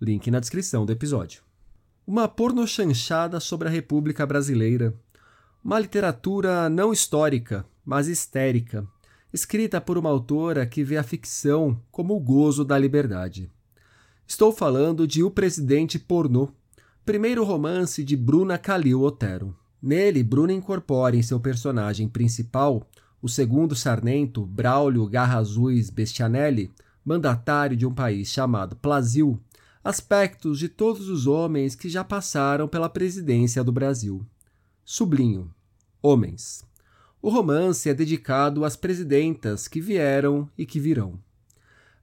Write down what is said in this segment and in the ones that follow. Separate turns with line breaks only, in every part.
link na descrição do episódio. Uma pornochanchada sobre a República Brasileira. Uma literatura não histórica, mas histérica, escrita por uma autora que vê a ficção como o gozo da liberdade. Estou falando de O Presidente Pornô, primeiro romance de Bruna Calil Otero. Nele, Bruna incorpora em seu personagem principal o segundo sarnento, Braulio Garra Azuis Bestianelli, mandatário de um país chamado Plasil, aspectos de todos os homens que já passaram pela presidência do Brasil. Sublinho: homens. O romance é dedicado às presidentas que vieram e que virão.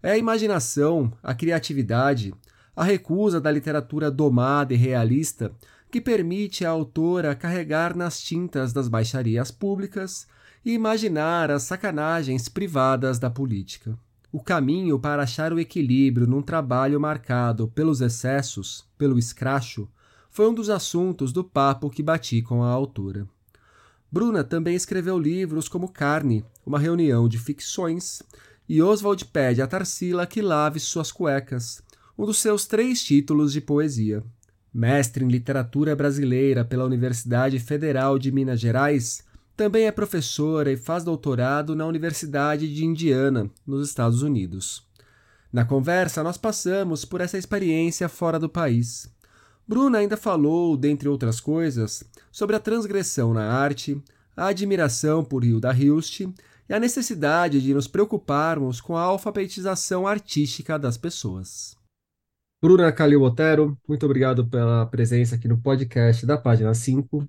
É a imaginação, a criatividade, a recusa da literatura domada e realista que permite à autora carregar nas tintas das baixarias públicas e imaginar as sacanagens privadas da política. O caminho para achar o equilíbrio num trabalho marcado pelos excessos, pelo escracho, foi um dos assuntos do papo que bati com a autora. Bruna também escreveu livros como Carne, uma reunião de ficções, e Oswald pede a Tarsila que lave suas cuecas, um dos seus três títulos de poesia. Mestre em literatura brasileira pela Universidade Federal de Minas Gerais, também é professora e faz doutorado na Universidade de Indiana, nos Estados Unidos. Na conversa, nós passamos por essa experiência fora do país. Bruna ainda falou, dentre outras coisas, sobre a transgressão na arte, a admiração por Hilda Hilst e a necessidade de nos preocuparmos com a alfabetização artística das pessoas. Bruna Calil Otero, muito obrigado pela presença aqui no podcast da página 5.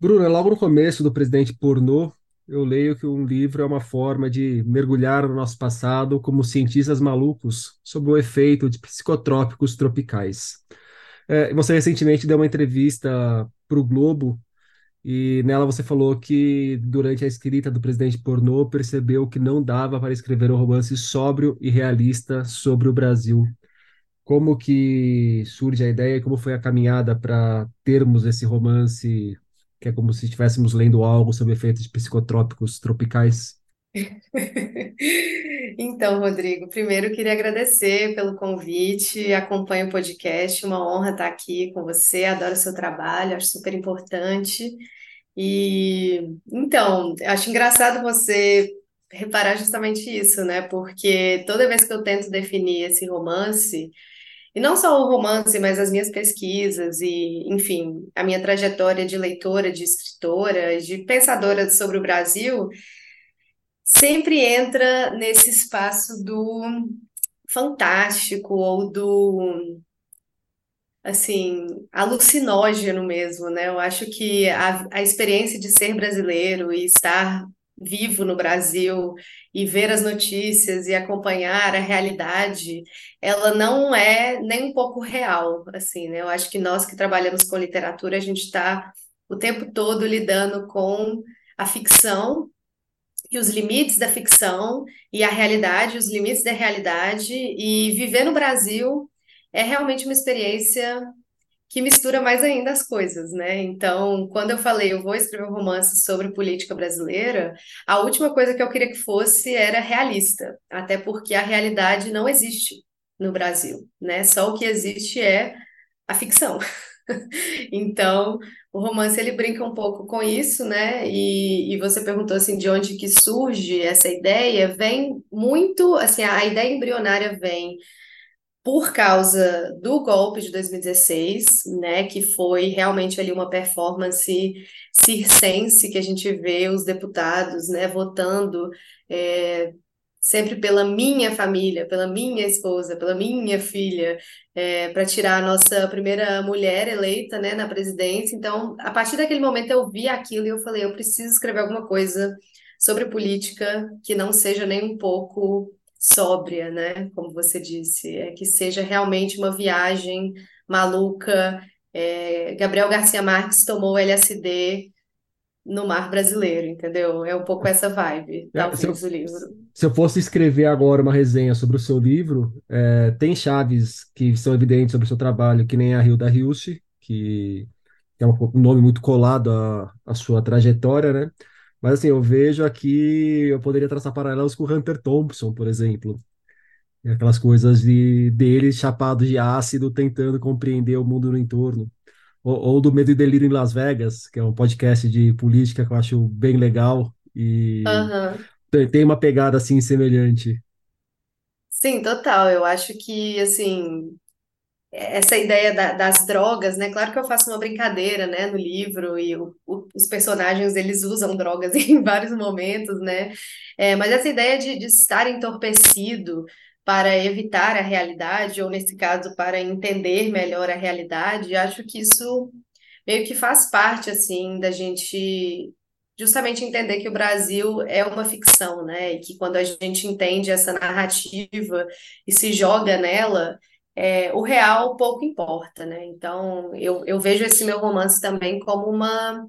Bruna, logo no começo do Presidente Pornô, eu leio que um livro é uma forma de mergulhar no nosso passado como cientistas malucos sobre o efeito de psicotrópicos tropicais. É, você recentemente deu uma entrevista para o Globo e nela você falou que durante a escrita do Presidente Pornô percebeu que não dava para escrever um romance sóbrio e realista sobre o Brasil. Como que surge a ideia e como foi a caminhada para termos esse romance que é como se estivéssemos lendo algo sobre efeitos psicotrópicos tropicais?
Então, Rodrigo, primeiro queria agradecer pelo convite, acompanho o podcast, uma honra estar aqui com você, adoro seu trabalho, acho super importante. E então, acho engraçado você reparar justamente isso, né? Porque toda vez que eu tento definir esse romance, e não só o romance, mas as minhas pesquisas e, enfim, a minha trajetória de leitora, de escritora, de pensadora sobre o Brasil, sempre entra nesse espaço do fantástico ou do assim, alucinógeno mesmo, né? Eu acho que a, a experiência de ser brasileiro e estar vivo no Brasil e ver as notícias e acompanhar a realidade, ela não é nem um pouco real, assim, né? Eu acho que nós que trabalhamos com literatura, a gente está o tempo todo lidando com a ficção e os limites da ficção e a realidade, os limites da realidade e viver no Brasil é realmente uma experiência que mistura mais ainda as coisas, né? Então, quando eu falei, eu vou escrever um romance sobre política brasileira, a última coisa que eu queria que fosse era realista, até porque a realidade não existe no Brasil, né? Só o que existe é a ficção. Então, o romance ele brinca um pouco com isso, né? E, e você perguntou assim de onde que surge essa ideia? Vem muito, assim, a ideia embrionária vem por causa do golpe de 2016, né, que foi realmente ali uma performance circense que a gente vê os deputados, né, votando é, sempre pela minha família, pela minha esposa, pela minha filha, é, para tirar a nossa primeira mulher eleita, né, na presidência. Então, a partir daquele momento eu vi aquilo e eu falei, eu preciso escrever alguma coisa sobre política que não seja nem um pouco sóbria, né? Como você disse, é que seja realmente uma viagem maluca. É, Gabriel Garcia Marques tomou LSD no mar brasileiro, entendeu? É um pouco essa vibe,
É, se eu,
talvez, o livro.
se eu fosse escrever agora uma resenha sobre o seu livro, é, tem chaves que são evidentes sobre o seu trabalho, que nem a Hilda Hilst, que que é um um nome muito colado à, à sua trajetória, né? Mas assim, eu vejo aqui, eu poderia traçar paralelos com o Hunter Thompson, por exemplo. E Aquelas coisas de dele chapado de ácido, tentando compreender o mundo no entorno. Ou, ou do Medo e Delírio em Las Vegas, que é um podcast de política que eu acho bem legal e
Aham.
tem tem uma pegada assim semelhante.
Sim, total. Eu acho que, assim, essa ideia da- das drogas, né? Claro que eu faço uma brincadeira, né, no livro e o- o- os personagens eles usam drogas em vários momentos, né? É, mas essa ideia de, de estar entorpecido para evitar a realidade, ou nesse caso, para entender melhor a realidade, acho que isso meio que faz parte, assim, da gente justamente entender que o Brasil é uma ficção, né? E que quando a gente entende essa narrativa e se joga nela é, o real pouco importa, né? Então, eu, eu vejo esse meu romance também como uma,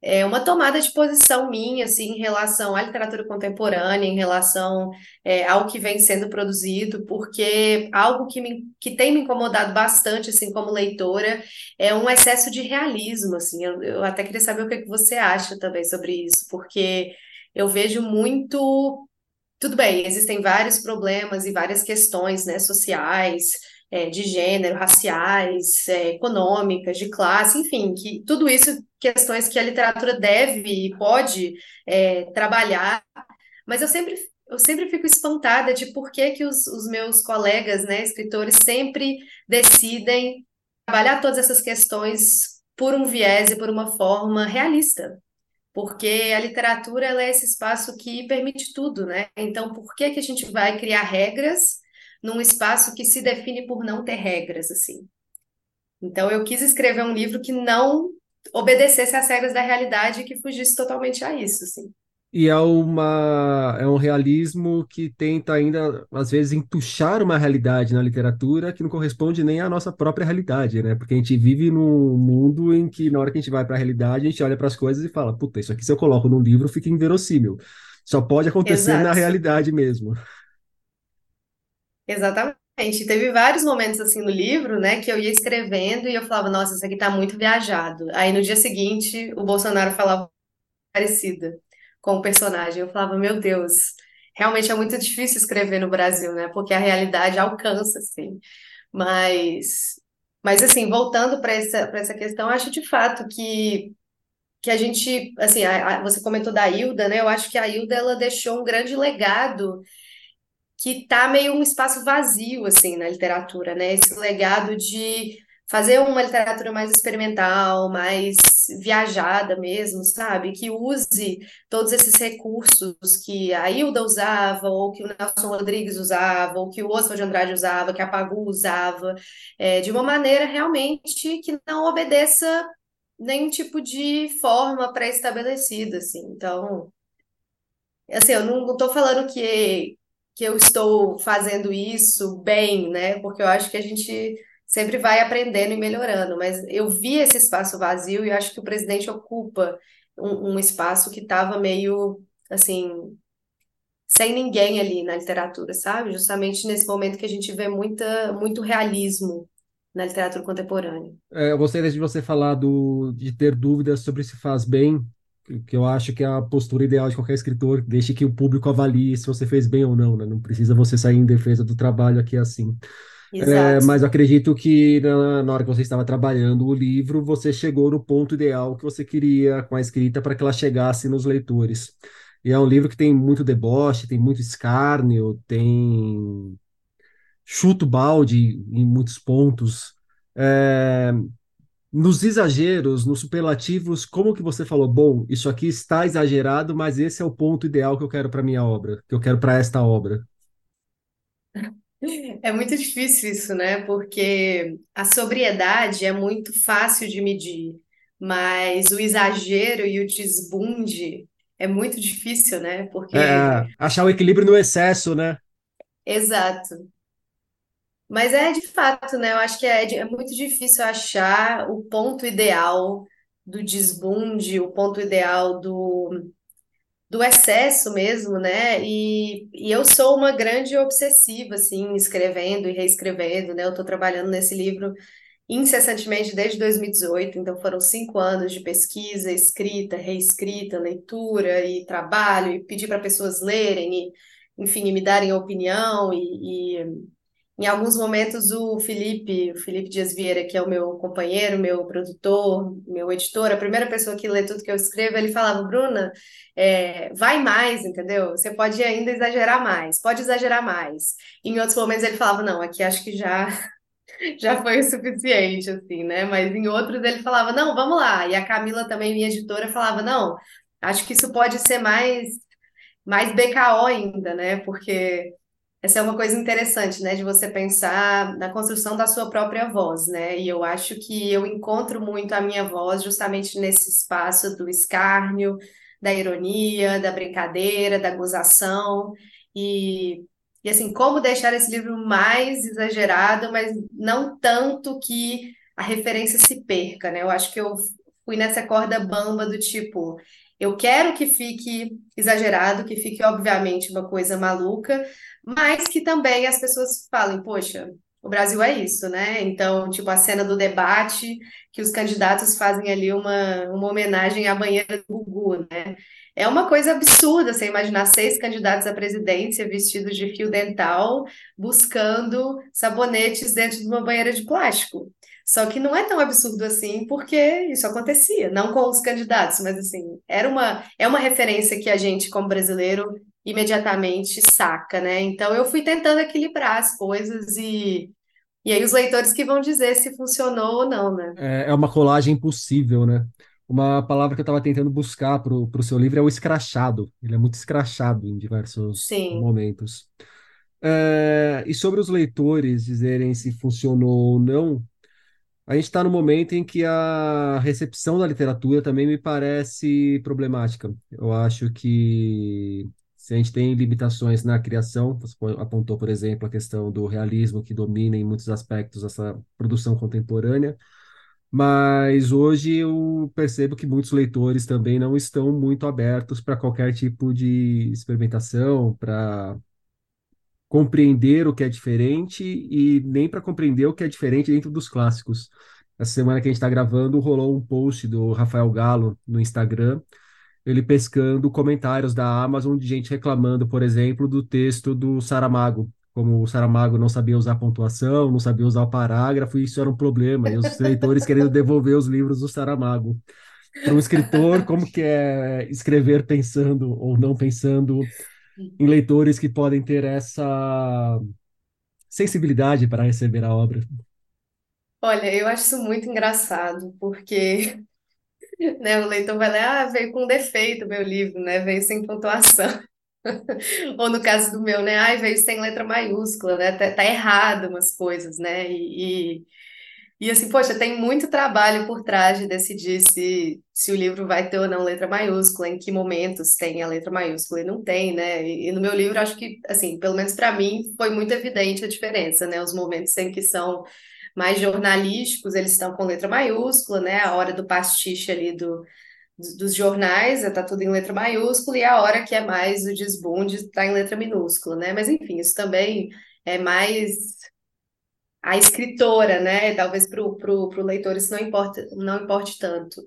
é, uma tomada de posição minha, assim, em relação à literatura contemporânea, em relação, é, ao que vem sendo produzido, porque algo que, me, que tem me incomodado bastante, assim, como leitora, é um excesso de realismo, assim. Eu, eu até queria saber o que que você acha também sobre isso, porque eu vejo muito tudo bem, existem vários problemas e várias questões, né, sociais, é, de gênero, raciais, é, econômicas, de classe, enfim, que tudo isso questões que a literatura deve e pode é, trabalhar, mas eu sempre, eu sempre fico espantada de por que que os, os meus colegas, né, escritores, sempre decidem trabalhar todas essas questões por um viés e por uma forma realista porque a literatura ela é esse espaço que permite tudo, né? Então, por que que a gente vai criar regras num espaço que se define por não ter regras, assim? Então, eu quis escrever um livro que não obedecesse às regras da realidade e que fugisse totalmente a isso, assim.
E é uma, é um realismo que tenta ainda, às vezes, entuchar uma realidade na literatura que não corresponde nem à nossa própria realidade, né? Porque a gente vive num mundo em que, na hora que a gente vai para a realidade, a gente olha para as coisas e fala: puta, isso aqui se eu coloco num livro fica inverossímil. Só pode acontecer na
Exato,
realidade mesmo.
exatamente. Teve vários momentos assim no livro, né, que eu ia escrevendo e eu falava, nossa, isso aqui tá muito viajado. Aí no dia seguinte, o Bolsonaro falava parecida com o personagem. Eu falava, meu Deus, realmente é muito difícil escrever no Brasil, né? Porque a realidade alcança, assim. Mas, mas assim, voltando para essa, essa questão, acho de fato que, que a gente, assim, a- a- você comentou da Hilda, né? Eu acho que a Hilda, ela deixou um grande legado que tá meio um espaço vazio, assim, na literatura, né? Esse legado de fazer uma literatura mais experimental, mais viajada mesmo, sabe? Que use todos esses recursos que a Hilda usava, ou que o Nelson Rodrigues usava, ou que o Oswald de Andrade usava, que a Pagu usava, é, de uma maneira realmente que não obedeça nenhum tipo de forma pré-estabelecida, assim. Então, Assim, eu não estou falando que, que eu estou fazendo isso bem, né? Porque eu acho que a gente sempre vai aprendendo e melhorando, mas eu vi esse espaço vazio e acho que o presidente ocupa um, um espaço que estava meio, assim, sem ninguém ali na literatura, sabe? Justamente nesse momento que a gente vê muita, muito realismo na literatura contemporânea.
É, eu gostei de você falar do, de ter dúvidas sobre se faz bem, que eu acho que é a postura ideal de qualquer escritor, deixe que o público avalie se você fez bem ou não, né? Não precisa você sair em defesa do trabalho aqui assim. É, mas eu acredito que na, na hora que você estava trabalhando o livro, você chegou no ponto ideal que você queria com a escrita para que ela chegasse nos leitores. E é um livro que tem muito deboche, tem muito escárnio, tem chuto balde em muitos pontos. É, nos exageros, nos superlativos, como que você falou, bom, isso aqui está exagerado, mas esse é o ponto ideal que eu quero para minha obra, que eu quero para esta obra.
É muito difícil isso, né? Porque a sobriedade é muito fácil de medir, mas o exagero e o desbunde é muito difícil, né? Porque
É, achar o equilíbrio no excesso, né?
Exato. Mas é de fato, né? Eu acho que é, é muito difícil achar o ponto ideal do desbunde, o ponto ideal do, do excesso mesmo, né? E, e eu sou uma grande obsessiva, assim, escrevendo e reescrevendo, né? Eu estou trabalhando nesse livro incessantemente desde 2018, então foram cinco anos de pesquisa, escrita, reescrita, leitura e trabalho, e pedir para pessoas lerem, e, enfim, me darem opinião, e, e em alguns momentos o Felipe, o Felipe Dias Vieira, que é o meu companheiro, meu produtor, meu editor, a primeira pessoa que lê tudo que eu escrevo, ele falava, Bruna, é, vai mais, entendeu? Você pode ainda exagerar mais, pode exagerar mais. Em outros momentos ele falava, não, aqui acho que já já foi o suficiente, assim, né? Mas em outros ele falava, não, vamos lá. E a Camila também, minha editora, falava, não, acho que isso pode ser mais mais BKO ainda, né? Porque essa é uma coisa interessante, né, de você pensar na construção da sua própria voz, né? E eu acho que eu encontro muito a minha voz justamente nesse espaço do escárnio, da ironia, da brincadeira, da gozação e e assim, como deixar esse livro mais exagerado, mas não tanto que a referência se perca, né? Eu acho que eu fui nessa corda bamba do tipo, eu quero que fique exagerado, que fique obviamente uma coisa maluca, mas que também as pessoas falem, poxa, o Brasil é isso, né? Então, tipo, a cena do debate, que os candidatos fazem ali uma, uma homenagem à banheira do Gugu, né? É uma coisa absurda você imaginar seis candidatos à presidência vestidos de fio dental, buscando sabonetes dentro de uma banheira de plástico. Só que não é tão absurdo assim, porque isso acontecia, não com os candidatos, mas assim, era uma, é uma referência que a gente, como brasileiro, imediatamente saca, né? Então eu fui tentando equilibrar as coisas e, e aí os leitores que vão dizer se funcionou ou não, né?
É, é uma colagem impossível, né? Uma palavra que eu estava tentando buscar para o seu livro é o escrachado. Ele é muito escrachado em diversos
Sim.
momentos. É, e sobre os leitores dizerem se funcionou ou não, a gente está no momento em que a recepção da literatura também me parece problemática. Eu acho que se a gente tem limitações na criação, você apontou, por exemplo, a questão do realismo que domina em muitos aspectos essa produção contemporânea, mas hoje eu percebo que muitos leitores também não estão muito abertos para qualquer tipo de experimentação, para compreender o que é diferente e nem para compreender o que é diferente dentro dos clássicos. Essa semana que a gente está gravando, rolou um post do Rafael Galo no Instagram, ele pescando comentários da Amazon de gente reclamando, por exemplo, do texto do Saramago. Como o Saramago não sabia usar pontuação, não sabia usar o parágrafo, e isso era um problema. E os leitores querendo devolver os livros do Saramago. Para um escritor, como que é escrever pensando ou não pensando em leitores que podem ter essa sensibilidade para receber a obra.
Olha, eu acho isso muito engraçado, porque né, o leitor vai ler, ah, veio com defeito meu livro, né? Veio sem pontuação. Ou no caso do meu, né? Ai, veio sem letra maiúscula, né? Tá, tá errado umas coisas, né? E, e e assim, poxa, tem muito trabalho por trás de decidir se, se o livro vai ter ou não letra maiúscula, em que momentos tem a letra maiúscula e não tem, né? E, e no meu livro, acho que, assim, pelo menos para mim, foi muito evidente a diferença, né? Os momentos em que são mais jornalísticos, eles estão com letra maiúscula, né? A hora do pastiche ali do, dos jornais, está tudo em letra maiúscula, e a hora que é mais o desbunde está em letra minúscula, né? Mas enfim, isso também é mais a escritora, né? Talvez para o leitor isso não importa, não importe tanto.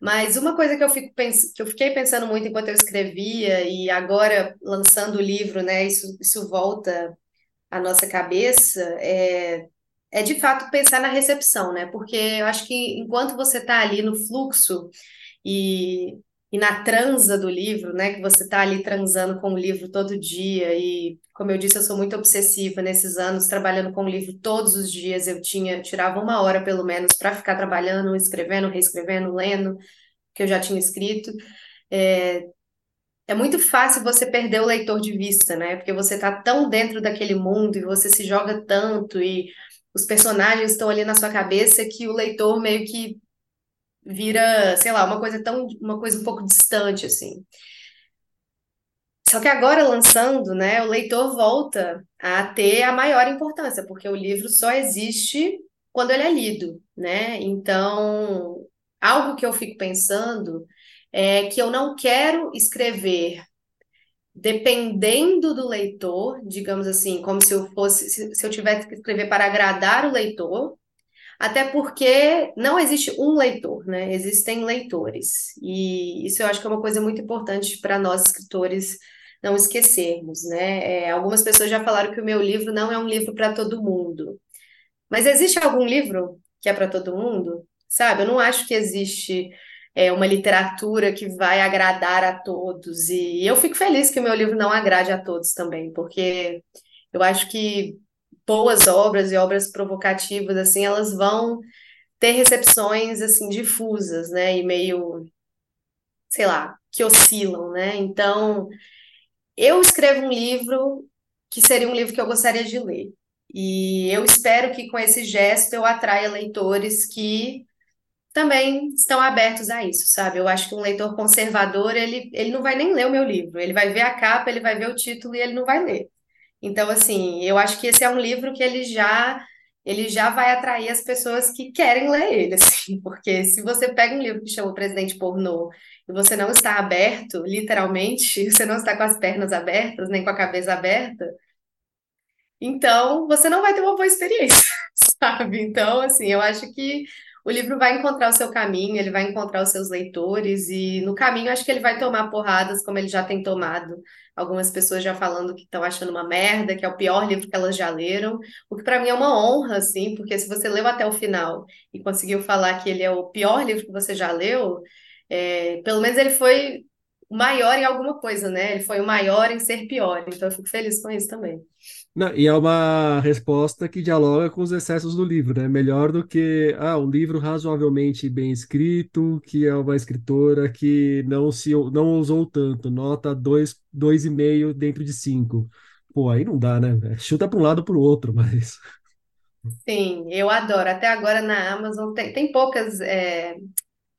Mas uma coisa que eu, fico pens que eu fiquei pensando muito enquanto eu escrevia, e agora lançando o livro, né? Isso, isso volta à nossa cabeça, é, é de fato pensar na recepção, né? Porque eu acho que enquanto você está ali no fluxo e e na transa do livro, né, que você está ali transando com o livro todo dia e, como eu disse, eu sou muito obsessiva nesses anos, trabalhando com o livro todos os dias, eu tinha tirava uma hora pelo menos para ficar trabalhando, escrevendo, reescrevendo, lendo que eu já tinha escrito. É, é muito fácil você perder o leitor de vista, né? Porque você está tão dentro daquele mundo e você se joga tanto e os personagens estão ali na sua cabeça que o leitor meio que vira, sei lá, uma coisa tão, uma coisa um pouco distante, assim. Só que agora lançando, né, o leitor volta a ter a maior importância, porque o livro só existe quando ele é lido, né? Então, algo que eu fico pensando é que eu não quero escrever dependendo do leitor, digamos assim, como se eu fosse, se eu tivesse que escrever para agradar o leitor, até porque não existe um leitor, né? Existem leitores. E isso eu acho que é uma coisa muito importante para nós escritores não esquecermos, né? É, algumas pessoas já falaram que o meu livro não é um livro para todo mundo. Mas existe algum livro que é para todo mundo? Sabe? Eu não acho que existe é, uma literatura que vai agradar a todos. E eu fico feliz que o meu livro não agrade a todos também, porque eu acho que boas obras e obras provocativas, assim, elas vão ter recepções, assim, difusas, né, e meio, sei lá, que oscilam, né, então, eu escrevo um livro que seria um livro que eu gostaria de ler, e eu espero que com esse gesto eu atraia leitores que também estão abertos a isso, sabe? Eu acho que um leitor conservador, ele, ele não vai nem ler o meu livro, ele vai ver a capa, ele vai ver o título e ele não vai ler. Então, assim, eu acho que esse é um livro que ele já ele já vai atrair as pessoas que querem ler ele, assim, porque se você pega um livro que chama O Presidente Pornô e você não está aberto, literalmente, você não está com as pernas abertas, nem com a cabeça aberta, então você não vai ter uma boa experiência, sabe? Então, assim, eu acho que o livro vai encontrar o seu caminho, ele vai encontrar os seus leitores, e no caminho acho que ele vai tomar porradas, como ele já tem tomado algumas pessoas já falando que estão achando uma merda, que é o pior livro que elas já leram, o que para mim é uma honra, assim, porque se você leu até o final e conseguiu falar que ele é o pior livro que você já leu, é, pelo menos ele foi o maior em alguma coisa, né? Ele foi o maior em ser pior, então eu fico feliz com isso também.
Não, e é uma resposta que dialoga com os excessos do livro, né? Melhor do que ah, um livro razoavelmente bem escrito, que é uma escritora que não se não usou tanto, nota 2, dois, e meio dentro de 5. Pô, aí não dá, né? Chuta para um lado para o outro, mas.
Sim, eu adoro. Até agora na Amazon tem, tem poucas é,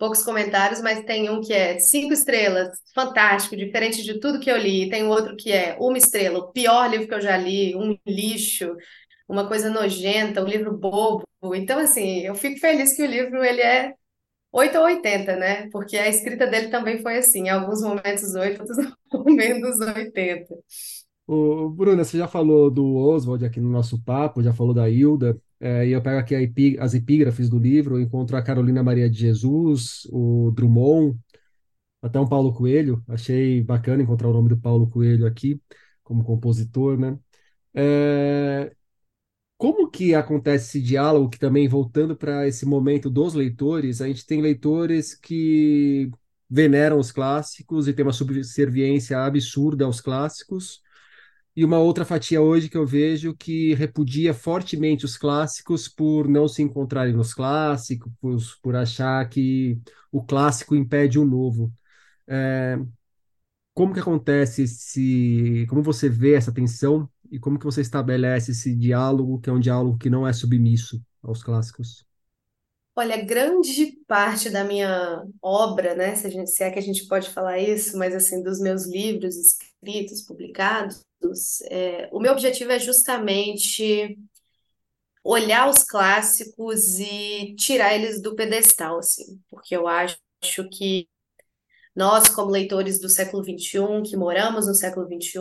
poucos comentários, mas tem um que é cinco estrelas, fantástico, diferente de tudo que eu li. Tem outro que é uma estrela, o pior livro que eu já li, um lixo, uma coisa nojenta, um livro bobo. Então, assim, eu fico feliz que o livro ele é 8 ou 80, né? Porque a escrita dele também foi assim, em alguns momentos 8, outros momentos 80.
O Bruna, você já falou do Oswald aqui no nosso papo, já falou da Hilda. É, e eu pego aqui epí as epígrafes do livro, encontro a Carolina Maria de Jesus, o Drummond, até um Paulo Coelho. Achei bacana encontrar o nome do Paulo Coelho aqui como compositor, né? É, como que acontece esse diálogo que também voltando para esse momento dos leitores, a gente tem leitores que veneram os clássicos e tem uma subserviência absurda aos clássicos e uma outra fatia hoje que eu vejo que repudia fortemente os clássicos por não se encontrarem nos clássicos, por, por achar que o clássico impede o novo. É, como que acontece esse, como você vê essa tensão e como que você estabelece esse diálogo, que é um diálogo que não é submisso aos clássicos?
Olha, grande parte da minha obra, né, se, gente, se é que a gente pode falar isso, mas assim, dos meus livros escritos, publicados, é, o meu objetivo é justamente olhar os clássicos e tirar eles do pedestal, assim, porque eu acho que nós, como leitores do século XXI, que moramos no século XXI,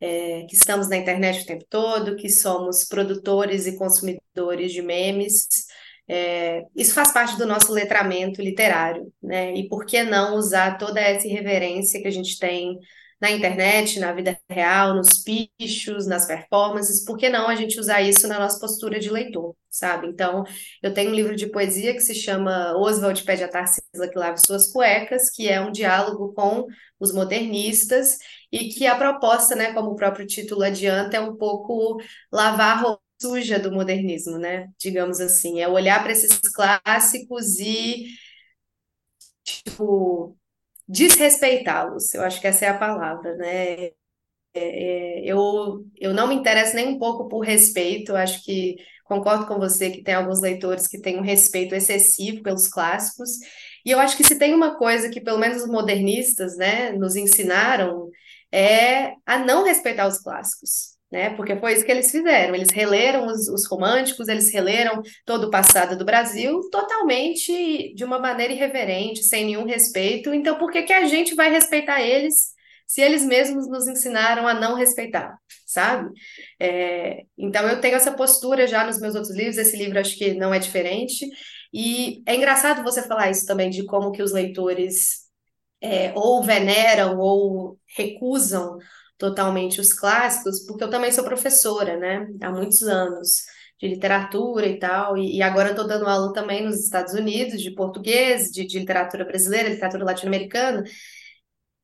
é, que estamos na internet o tempo todo, que somos produtores e consumidores de memes, é, isso faz parte do nosso letramento literário, né? E por que não usar toda essa irreverência que a gente tem na internet, na vida real, nos pichos, nas performances, por que não a gente usar isso na nossa postura de leitor, sabe? Então, eu tenho um livro de poesia que se chama Oswald pede a Tarsila que lave suas cuecas, que é um diálogo com os modernistas e que a proposta, né, como o próprio título adianta, é um pouco lavar a roupa suja do modernismo, né? Digamos assim, é olhar para esses clássicos e tipo desrespeitá-los. Eu acho que essa é a palavra, né? É, é, eu, eu não me interesso nem um pouco por respeito, acho que concordo com você que tem alguns leitores que têm um respeito excessivo pelos clássicos, e eu acho que se tem uma coisa que pelo menos os modernistas, né, nos ensinaram, é a não respeitar os clássicos. Né? Porque foi isso que eles fizeram. Eles releram os, os românticos, eles releram todo o passado do Brasil totalmente de uma maneira irreverente, sem nenhum respeito. Então, por que, que a gente vai respeitar eles se eles mesmos nos ensinaram a não respeitar, sabe? É, então eu tenho essa postura já nos meus outros livros, esse livro acho que não é diferente, e é engraçado você falar isso também, de como que os leitores é, ou veneram ou recusam totalmente os clássicos, porque eu também sou professora, né, há muitos anos, de literatura e tal, e, e agora estou dando aula também nos Estados Unidos, de português, de, de literatura brasileira, literatura latino-americana,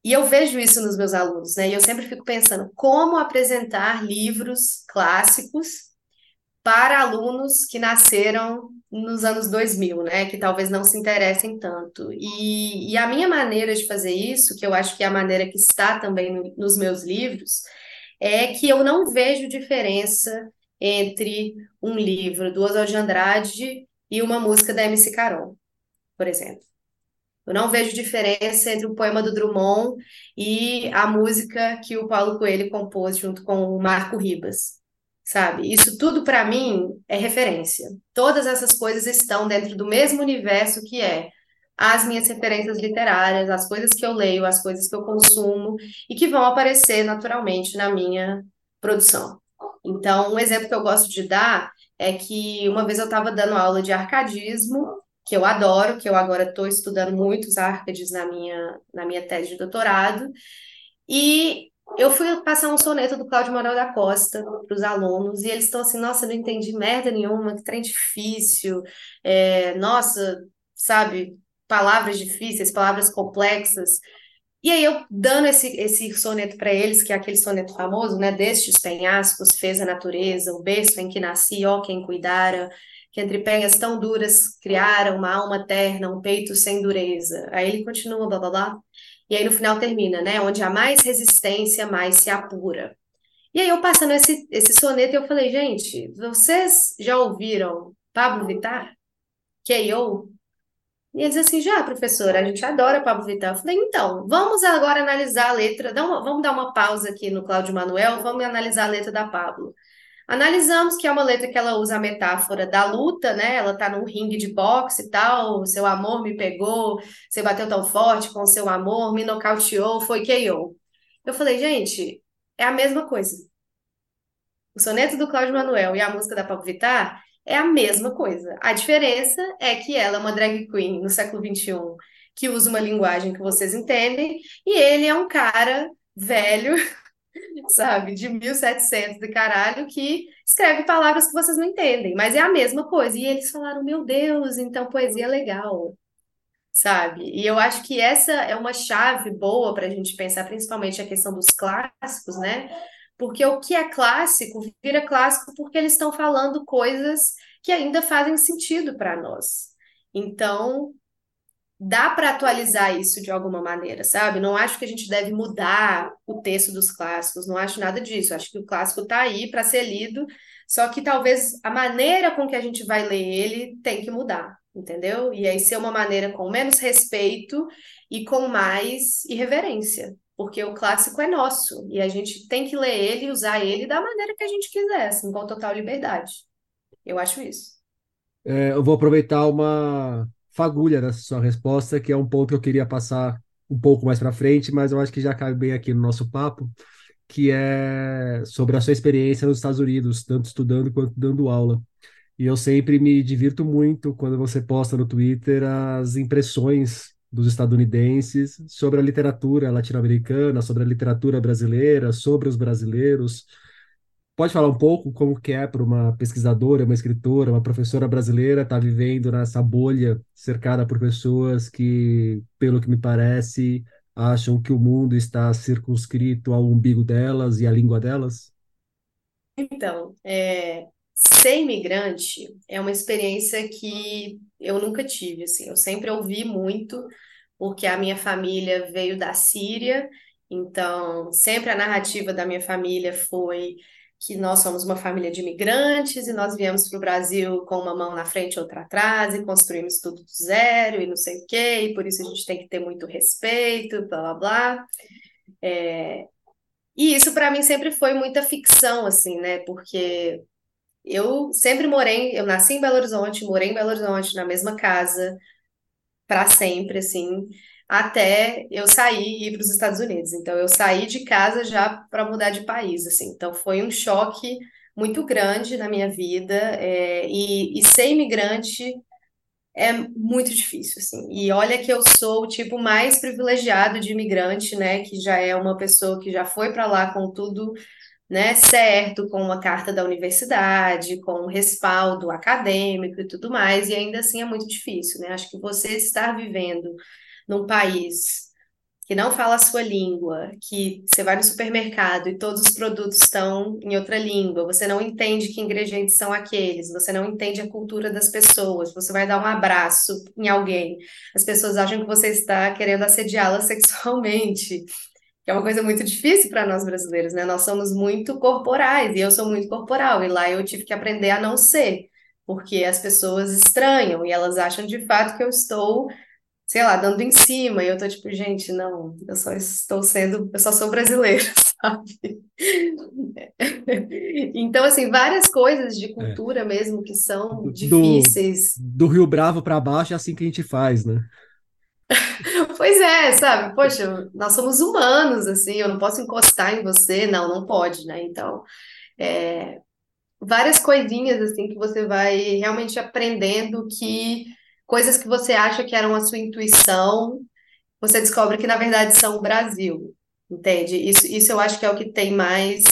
e eu vejo isso nos meus alunos, né? E eu sempre fico pensando como apresentar livros clássicos para alunos que nasceram nos anos 2000, né? Que talvez não se interessem tanto. E, e a minha maneira de fazer isso, que eu acho que é a maneira que está também no, nos meus livros, é que eu não vejo diferença entre um livro do Oswald de Andrade e uma música da MC Carol, por exemplo. Eu não vejo diferença entre o poema do Drummond e a música que o Paulo Coelho compôs junto com o Marco Ribas. Sabe? Isso tudo para mim é referência. Todas essas coisas estão dentro do mesmo universo que é as minhas referências literárias, as coisas que eu leio, as coisas que eu consumo e que vão aparecer naturalmente na minha produção. Então, um exemplo que eu gosto de dar é que uma vez eu estava dando aula de arcadismo que eu adoro, que eu agora estou estudando muitos Árcades na minha, na minha tese de doutorado, e eu fui passar um soneto do Cláudio Manuel da Costa para os alunos, e eles estão assim, nossa, não entendi merda nenhuma, que trem difícil, é, nossa, sabe, palavras difíceis, palavras complexas, e aí eu dando esse, esse soneto para eles, que é aquele soneto famoso, né, destes penhascos fez a natureza, o berço em que nasci, ó quem cuidara, que entre penhas tão duras criaram uma alma terna, um peito sem dureza. Aí ele continua, blá blá blá. E aí no final termina, né? Onde há mais resistência, mais se apura. E aí eu passando esse, esse soneto, eu falei, gente, vocês já ouviram Pablo Vittar? K.O.? E eles assim, já, professora, a gente adora Pablo Vittar. Eu falei, então, vamos agora analisar a letra, dá uma, vamos dar uma pausa aqui no Cláudio Manuel, vamos analisar a letra da Pablo. Analisamos que é uma letra que ela usa a metáfora da luta, né? Ela tá num ringue de boxe e tal, seu amor me pegou, você bateu tão forte com seu amor, me nocauteou, foi KO. Eu falei, gente, é a mesma coisa. O soneto do Cláudio Manuel e a música da Pablo Vittar é a mesma coisa. A diferença é que ela é uma drag queen no século XXI que usa uma linguagem que vocês entendem, e ele é um cara velho sabe, de 1700 de caralho, que escreve palavras que vocês não entendem, mas é a mesma coisa. E eles falaram, meu Deus, então poesia é legal, sabe? E eu acho que essa é uma chave boa para a gente pensar, principalmente a questão dos clássicos, né? Porque o que é clássico vira clássico porque eles estão falando coisas que ainda fazem sentido para nós. Então, dá para atualizar isso de alguma maneira, sabe? Não acho que a gente deve mudar o texto dos clássicos, não acho nada disso. Acho que o clássico está aí para ser lido, só que talvez a maneira com que a gente vai ler ele tem que mudar, entendeu? E aí ser uma maneira com menos respeito e com mais irreverência, porque o clássico é nosso e a gente tem que ler ele e usar ele da maneira que a gente quiser, assim, com total liberdade. Eu acho isso.
É, eu vou aproveitar uma fagulha nessa sua resposta, que é um ponto que eu queria passar um pouco mais para frente, mas eu acho que já cabe bem aqui no nosso papo, que é sobre a sua experiência nos Estados Unidos, tanto estudando quanto dando aula. E eu sempre me divirto muito quando você posta no Twitter as impressões dos estadunidenses sobre a literatura latino-americana, sobre a literatura brasileira, sobre os brasileiros. Pode falar um pouco como que é para uma pesquisadora, uma escritora, uma professora brasileira estar tá vivendo nessa bolha cercada por pessoas que, pelo que me parece, acham que o mundo está circunscrito ao umbigo delas e à língua delas?
Então, é, ser imigrante é uma experiência que eu nunca tive, assim, eu sempre ouvi muito, porque a minha família veio da Síria, então sempre a narrativa da minha família foi que nós somos uma família de imigrantes e nós viemos para o Brasil com uma mão na frente e outra atrás e construímos tudo do zero e não sei o quê, e por isso a gente tem que ter muito respeito, blá blá blá. É, E isso para mim sempre foi muita ficção, assim, né? Porque eu sempre morei, eu nasci em Belo Horizonte, morei em Belo Horizonte, na mesma casa, para sempre, assim, até eu sair e ir para os Estados Unidos. Então, eu saí de casa já para mudar de país, assim. Então, foi um choque muito grande na minha vida, é, e, e ser imigrante é muito difícil, assim. E olha que eu sou o tipo mais privilegiado de imigrante, né? Que já é uma pessoa que já foi para lá com tudo, né, certo, com uma carta da universidade, com um respaldo acadêmico e tudo mais, e ainda assim é muito difícil, né? Acho que você estar vivendo num país que não fala a sua língua, que você vai no supermercado e todos os produtos estão em outra língua, você não entende que ingredientes são aqueles, você não entende a cultura das pessoas, você vai dar um abraço em alguém, as pessoas acham que você está querendo assediá-la sexualmente, que é uma coisa muito difícil para nós brasileiros, né? Nós somos muito corporais e eu sou muito corporal, e lá eu tive que aprender a não ser. Porque as pessoas estranham e elas acham de fato que eu estou sei lá, dando em cima, e eu tô tipo, gente, não, eu só estou sendo, eu só sou brasileira, sabe? Então, assim, várias coisas de é. cultura é. mesmo que são do, difíceis.
Do Rio Bravo para baixo é assim que a gente faz, né?
Pois é, sabe? Poxa, nós somos humanos, assim, eu não posso encostar em você, não, não pode, né? Então, é, várias coisinhas, assim, que você vai realmente aprendendo que coisas que você acha que eram a sua intuição, você descobre que na verdade são o Brasil, entende? Isso, isso eu acho que é o que tem mais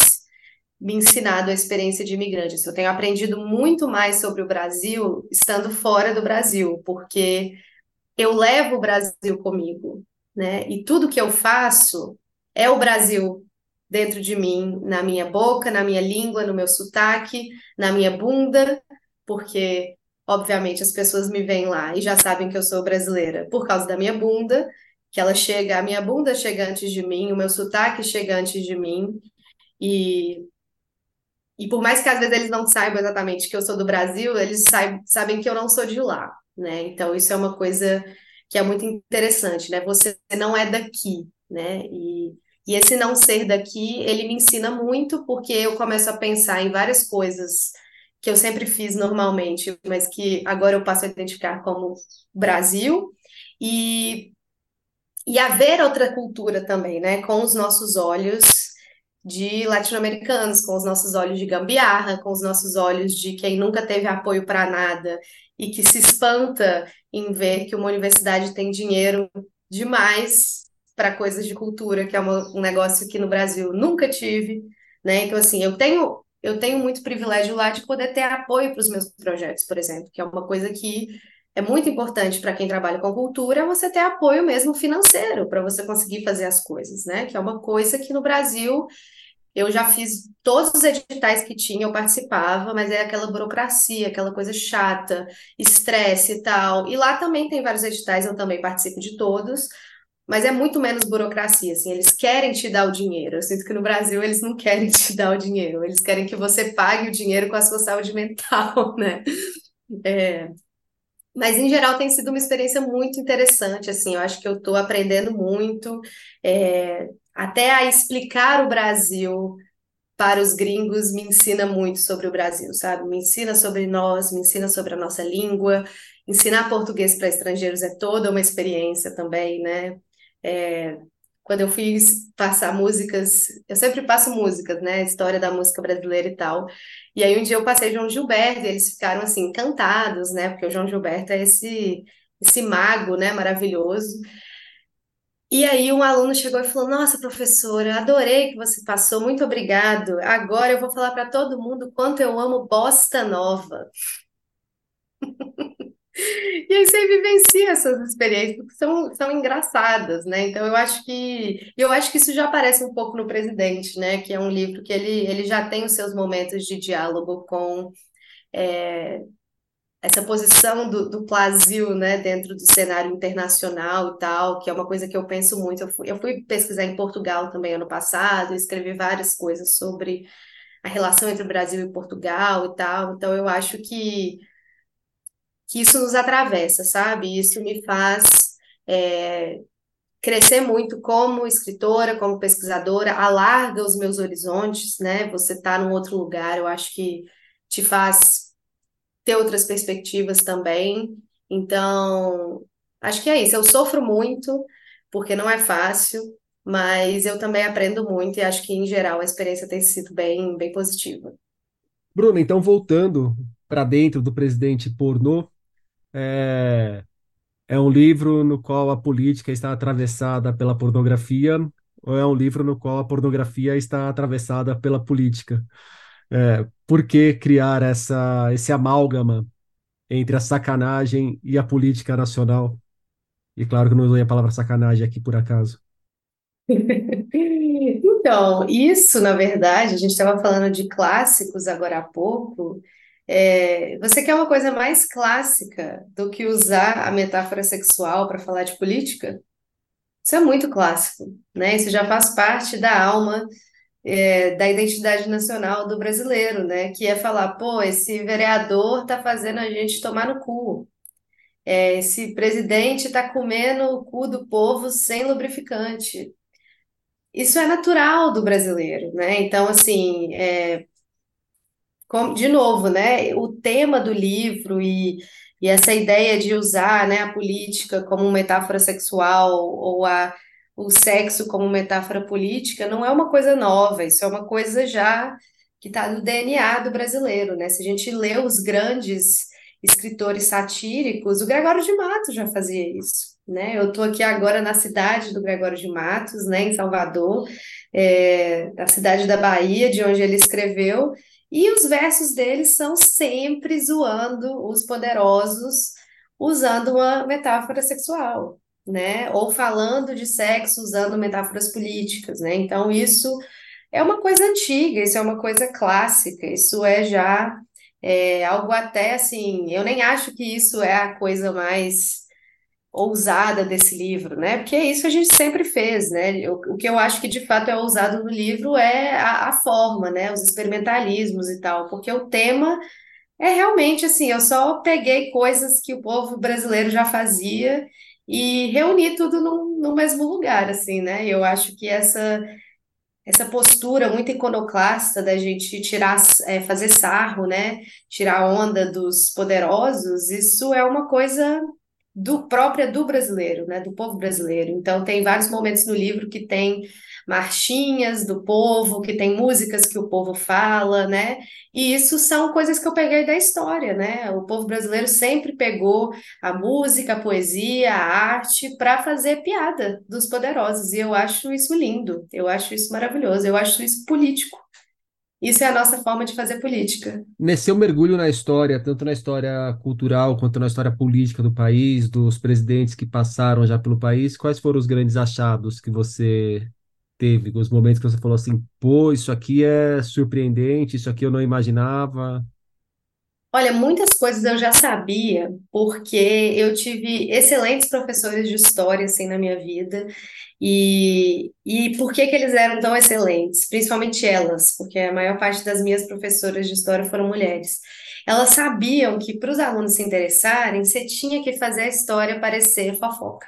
me ensinado a experiência de imigrante. Eu tenho aprendido muito mais sobre o Brasil estando fora do Brasil, porque eu levo o Brasil comigo, né? E tudo que eu faço é o Brasil dentro de mim, na minha boca, na minha língua, no meu sotaque, na minha bunda, porque Obviamente, as pessoas me veem lá e já sabem que eu sou brasileira por causa da minha bunda, que ela chega, a minha bunda chega antes de mim, o meu sotaque chega antes de mim. E, e por mais que às vezes eles não saibam exatamente que eu sou do Brasil, eles saibam, sabem que eu não sou de lá, né? Então, isso é uma coisa que é muito interessante, né? Você não é daqui, né? E, e esse não ser daqui, ele me ensina muito, porque eu começo a pensar em várias coisas que eu sempre fiz normalmente, mas que agora eu passo a identificar como Brasil, e, e a ver outra cultura também, né, com os nossos olhos de latino-americanos, com os nossos olhos de gambiarra, com os nossos olhos de quem nunca teve apoio para nada e que se espanta em ver que uma universidade tem dinheiro demais para coisas de cultura, que é um negócio que no Brasil nunca tive, né? Então, assim, eu tenho eu tenho muito privilégio lá de poder ter apoio para os meus projetos, por exemplo, que é uma coisa que é muito importante para quem trabalha com cultura, é você ter apoio mesmo financeiro para você conseguir fazer as coisas, né? Que é uma coisa que no Brasil eu já fiz todos os editais que tinha, eu participava, mas é aquela burocracia, aquela coisa chata, estresse e tal. E lá também tem vários editais, eu também participo de todos, mas é muito menos burocracia, assim, eles querem te dar o dinheiro. Eu sinto que no Brasil eles não querem te dar o dinheiro, eles querem que você pague o dinheiro com a sua saúde mental, né? É, mas em geral tem sido uma experiência muito interessante, assim, eu acho que eu estou aprendendo muito, é, até a explicar o Brasil para os gringos me ensina muito sobre o Brasil, sabe? Me ensina sobre nós, me ensina sobre a nossa língua. Ensinar português para estrangeiros é toda uma experiência também, né? É, quando eu fiz passar músicas, eu sempre passo músicas, né? História da música brasileira e tal. E aí um dia eu passei João Gilberto e eles ficaram assim encantados, né? Porque o João Gilberto é esse esse mago, né, maravilhoso. E aí um aluno chegou e falou: "Nossa, professora, adorei que você passou, muito obrigado. Agora eu vou falar para todo mundo quanto eu amo bossa nova." E aí você vivencia essas experiências que são, são engraçadas, né? Então eu acho que eu acho que isso já aparece um pouco no Presidente, né? Que é um livro que ele, ele já tem os seus momentos de diálogo com é, essa posição do, do Brasil, né? Dentro do cenário internacional e tal, que é uma coisa que eu penso muito. Eu fui, eu fui pesquisar em Portugal também ano passado, escrevi várias coisas sobre a relação entre o Brasil e Portugal e tal. Então eu acho que que isso nos atravessa, sabe? Isso me faz é, crescer muito como escritora, como pesquisadora, alarga os meus horizontes, né? Você está num outro lugar, eu acho que te faz ter outras perspectivas também. Então, acho que é isso. Eu sofro muito, porque não é fácil, mas eu também aprendo muito e acho que, em geral, a experiência tem sido bem, bem positiva.
Bruna, então voltando para dentro do presidente pornô, é, é um livro no qual a política está atravessada pela pornografia, ou é um livro no qual a pornografia está atravessada pela política? É, por que criar essa, esse amálgama entre a sacanagem e a política nacional? E claro que não usei a palavra sacanagem aqui por acaso.
Então, isso, na verdade, a gente estava falando de clássicos agora há pouco. É, você quer uma coisa mais clássica do que usar a metáfora sexual para falar de política? Isso é muito clássico, né? Isso já faz parte da alma, é, da identidade nacional do brasileiro, né? Que é falar, pô, esse vereador está fazendo a gente tomar no cu. É, esse presidente está comendo o cu do povo sem lubrificante isso é natural do brasileiro, né? Então, assim, é, com, de novo, né? O tema do livro e, e essa ideia de usar, né, a política como metáfora sexual ou a, o sexo como metáfora política não é uma coisa nova, isso é uma coisa já que está no DNA do brasileiro, né? Se a gente lê os grandes escritores satíricos, o Gregório de Matos já fazia isso né? Eu estou aqui agora na cidade do Gregório de Matos, né, em Salvador, é, da cidade da Bahia, de onde ele escreveu, e os versos dele são sempre zoando os poderosos, usando uma metáfora sexual, né? Ou falando de sexo usando metáforas políticas, né? Então isso é uma coisa antiga, isso é uma coisa clássica, isso é já é, algo até assim, eu nem acho que isso é a coisa mais ousada desse livro, né? Porque é isso a gente sempre fez, né? O, o que eu acho que de fato é ousado no livro é a, a, forma, né? Os experimentalismos e tal, porque o tema é realmente assim, eu só peguei coisas que o povo brasileiro já fazia e reuni tudo no mesmo lugar, assim, né? Eu acho que essa essa postura muito iconoclasta da gente tirar, é, fazer sarro, né? Tirar onda dos poderosos, isso é uma coisa do própria do brasileiro, né, do povo brasileiro. Então tem vários momentos no livro que tem marchinhas do povo, que tem músicas que o povo fala, né? E isso são coisas que eu peguei da história, né? O povo brasileiro sempre pegou a música, a poesia, a arte para fazer piada dos poderosos, e eu acho isso lindo, eu acho isso maravilhoso, eu acho isso político. Isso é a nossa forma de fazer política.
Nesse seu mergulho na história, tanto na história cultural quanto na história política do país, dos presidentes que passaram já pelo país, quais foram os grandes achados que você teve, os momentos que você falou assim, pô, isso aqui é surpreendente, isso aqui eu não imaginava?
Olha, muitas coisas eu já sabia, porque eu tive excelentes professores de história assim na minha vida. E, e por que que eles eram tão excelentes? Principalmente elas, porque a maior parte das minhas professoras de história foram mulheres. Elas sabiam que para os alunos se interessarem, você tinha que fazer a história parecer fofoca.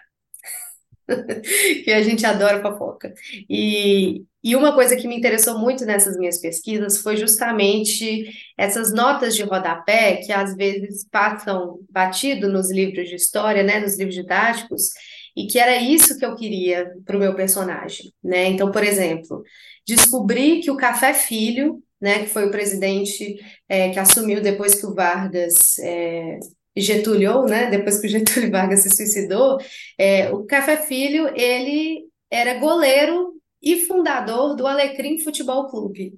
que a gente adora fofoca. E, e uma coisa que me interessou muito nessas minhas pesquisas foi justamente essas notas de rodapé que às vezes passam batido nos livros de história, né, nos livros didáticos, e que era isso que eu queria para o meu personagem, né? Então, por exemplo, descobri que o Café Filho, né, que foi o presidente é, que assumiu depois que o Vargas é, Getúlio, né, depois que o Getúlio Vargas se suicidou, é, o Café Filho, ele era goleiro e fundador do Alecrim Futebol Clube.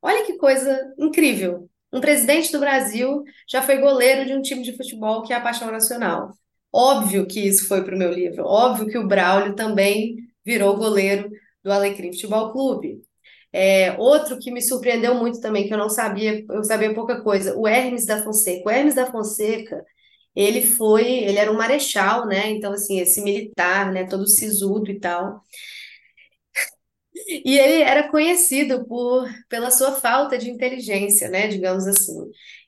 Olha que coisa incrível. Um presidente do Brasil já foi goleiro de um time de futebol que é a paixão nacional. Óbvio que isso foi para o meu livro. Óbvio que o Braulio também virou goleiro do Alecrim Futebol Clube. É, outro que me surpreendeu muito também, que eu não sabia, eu sabia pouca coisa, o Hermes da Fonseca. O Hermes da Fonseca, ele foi, ele era um marechal, né? Então, assim, esse militar, né? Todo sisudo e tal. E ele era conhecido por, pela sua falta de inteligência, né? Digamos assim.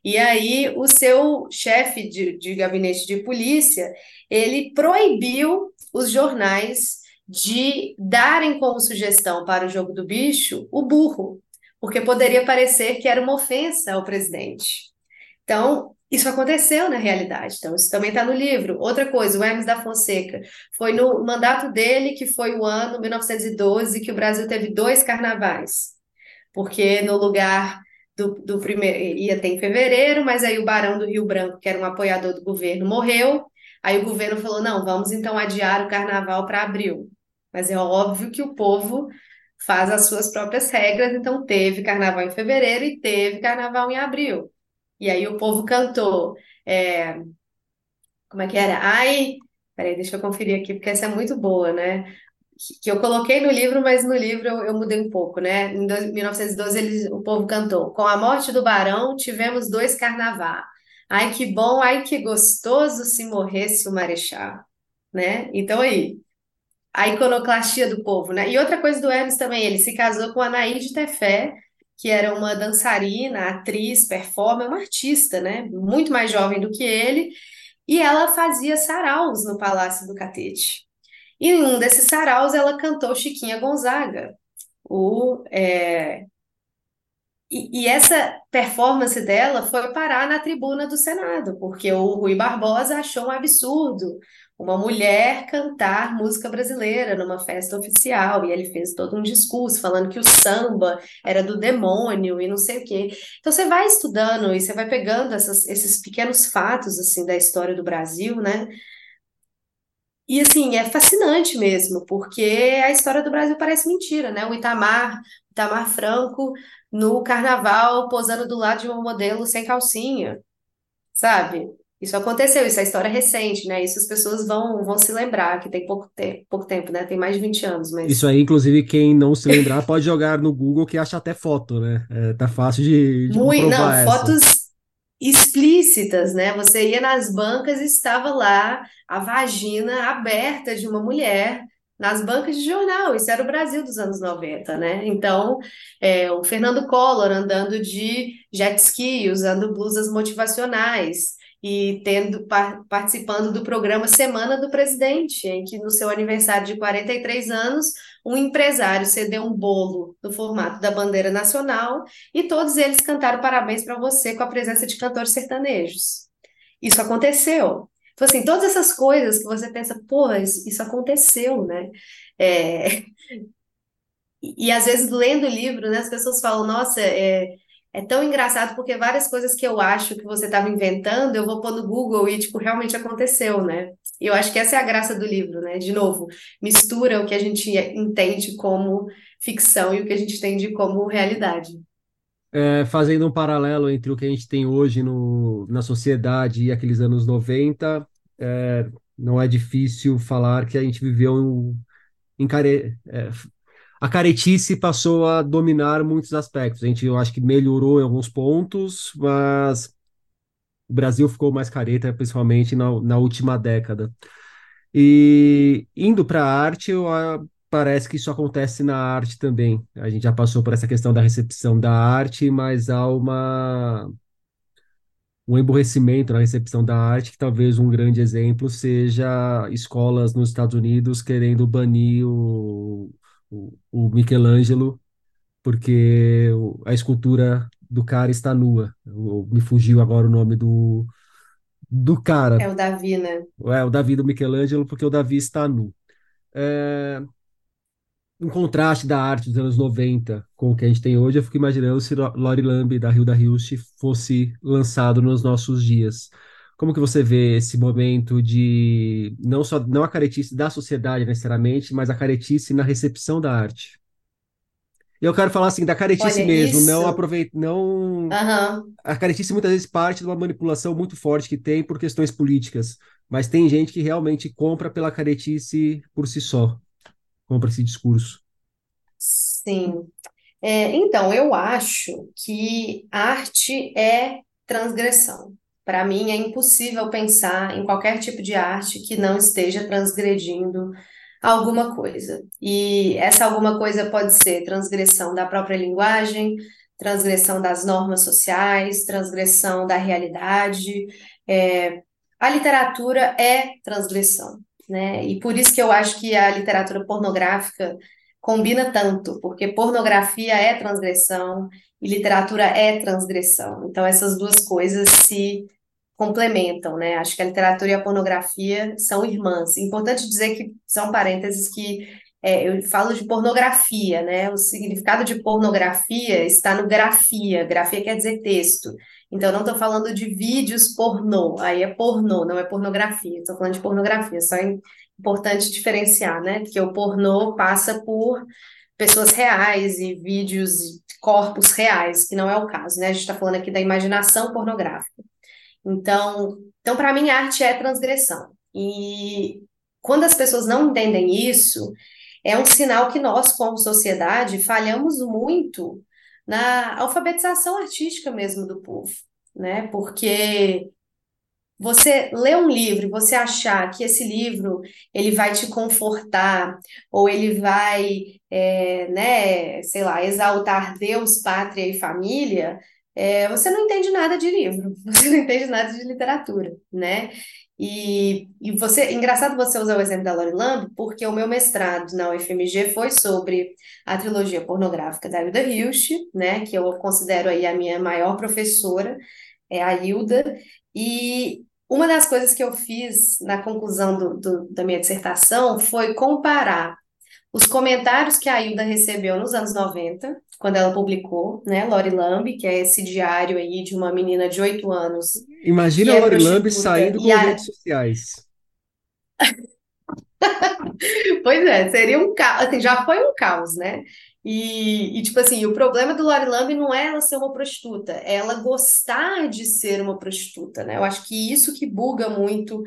E aí, o seu chefe de, de gabinete de polícia, ele proibiu os jornais de darem como sugestão para o jogo do bicho o burro, porque poderia parecer que era uma ofensa ao presidente. Então, isso aconteceu na realidade, então isso também está no livro. Outra coisa, o Hermes da Fonseca, foi no mandato dele, que foi o ano 1912, que o Brasil teve dois carnavais, porque no lugar do, do primeiro, ia ter em fevereiro, mas aí o Barão do Rio Branco, que era um apoiador do governo, morreu, aí o governo falou, não, vamos então adiar o carnaval para abril. Mas é óbvio que o povo faz as suas próprias regras, então teve carnaval em fevereiro e teve carnaval em abril. E aí o povo cantou. É, como é que era? Ai, peraí, deixa eu conferir aqui, porque essa é muito boa, né? Que eu coloquei no livro, mas no livro eu, eu mudei um pouco, né? Em 1912 eles, o povo cantou: Com a morte do barão, tivemos dois carnaval. Ai, que bom, ai, que gostoso se morresse o marechal, né? Então aí, a iconoclastia do povo, né? E outra coisa do Hermes também, ele se casou com a Anaíde Tefé, que era uma dançarina, atriz, performer, uma artista, né? Muito mais jovem do que ele, e ela fazia saraus no Palácio do Catete. E em um desses saraus ela cantou Chiquinha Gonzaga, o, é... e, e, essa performance dela foi parar na tribuna do Senado, porque o Rui Barbosa achou um absurdo uma mulher cantar música brasileira numa festa oficial, e ele fez todo um discurso falando que o samba era do demônio e não sei o quê. Então você vai estudando e você vai pegando essas, esses pequenos fatos assim da história do Brasil, né? E assim, é fascinante mesmo, porque a história do Brasil parece mentira, né? O Itamar, Itamar Franco no carnaval posando do lado de um modelo sem calcinha, sabe? Isso aconteceu, isso é história recente, né? Isso as pessoas vão, vão se lembrar, que tem pouco, te pouco tempo, né? Tem mais de 20 anos, mas...
Isso aí, inclusive, quem não se lembrar pode jogar no Google que acha até foto, né? É, tá fácil de, de
Muito, não,
essa.
fotos explícitas, né? Você ia nas bancas e estava lá a vagina aberta de uma mulher nas bancas de jornal. Isso era o Brasil dos anos 90, né? Então, é, o Fernando Collor andando de jet ski, usando blusas motivacionais e tendo participando do programa Semana do Presidente, em que no seu aniversário de 43 anos, um empresário cedeu um bolo no formato da bandeira nacional e todos eles cantaram parabéns para você com a presença de cantores sertanejos. Isso aconteceu. Então, assim, todas essas coisas que você pensa, pô, isso, isso aconteceu, né? É... E, e às vezes lendo o livro, né, as pessoas falam, nossa, é, é tão engraçado porque várias coisas que eu acho que você estava inventando, eu vou pôr no Google e, tipo, realmente aconteceu, né? E eu acho que essa é a graça do livro, né? De novo, mistura o que a gente entende como ficção e o que a gente entende como realidade.
É, fazendo um paralelo entre o que a gente tem hoje no, na sociedade e aqueles anos 90, é, não é difícil falar que a gente viveu em, em care, é, a caretice passou a dominar muitos aspectos. A gente, eu acho que melhorou em alguns pontos, mas o Brasil ficou mais careta, principalmente na, na última década. E indo para a arte, eu, a, parece que isso acontece na arte também. A gente já passou por essa questão da recepção da arte, mas há uma um emborrecimento na recepção da arte, que talvez um grande exemplo seja escolas nos Estados Unidos querendo banir o, o, o Michelangelo, porque a escultura do cara está nua. me fugiu agora o nome do, do cara.
É o Davi, né?
É, o Davi do Michelangelo, porque o Davi está nu. É, um contraste da arte dos anos 90 com o que a gente tem hoje, eu fico imaginando se Lori Lamb, da Hilda Hilst, fosse lançado nos nossos dias. Como que você vê esse momento de não só não a caretice da sociedade necessariamente, mas a caretice na recepção da arte? Eu quero falar assim da caretice
Olha,
mesmo, não
isso.
aproveita, não
Aham.
a caretice muitas vezes parte de uma manipulação muito forte que tem por questões políticas, mas tem gente que realmente compra pela caretice por si só, compra esse discurso.
Sim. É, então, eu acho que arte é transgressão. Para mim, é impossível pensar em qualquer tipo de arte que não esteja transgredindo alguma coisa. E essa alguma coisa pode ser transgressão da própria linguagem, transgressão das normas sociais, transgressão da realidade. É, a literatura é transgressão. né? E por isso que eu acho que a literatura pornográfica combina tanto, porque pornografia é transgressão e literatura é transgressão. Então essas duas coisas se complementam, né? Acho que a literatura e a pornografia são irmãs. Importante dizer que são parênteses que é, eu falo de pornografia, né? O significado de pornografia está no grafia. Grafia quer dizer texto. Então, não estou falando de vídeos pornô. Aí é pornô, não é pornografia. Estou falando de pornografia. Só é importante diferenciar, né? Porque o pornô passa por pessoas reais e vídeos, corpos reais, que não é o caso, né? A gente está falando aqui da imaginação pornográfica. Então, então para mim, arte é transgressão. E quando as pessoas não entendem isso, é um sinal que nós, como sociedade, falhamos muito na alfabetização artística mesmo do povo, né? Porque você ler um livro você achar que esse livro ele vai te confortar ou ele vai, é, né, sei lá, exaltar Deus, pátria e família, é, você não entende nada de livro, você não entende nada de literatura, né? E, e você, engraçado você usar o exemplo da Lori Lamb, porque o meu mestrado na UFMG foi sobre a trilogia pornográfica da Hilda Hilst, né, que eu considero aí a minha maior professora, é a Hilda, e uma das coisas que eu fiz na conclusão do, do, da minha dissertação foi comparar os comentários que a Hilda recebeu nos anos 90, quando ela publicou, né, Lori Lamb, que é esse diário aí de uma menina de 8 anos.
Imagina a é Lori Lamb saindo com a... redes sociais.
pois é, seria um caos, assim, já foi um caos, né? E, e, tipo assim, o problema do Lori Lamb não é ela ser uma prostituta, é ela gostar de ser uma prostituta, né? Eu acho que isso que buga muito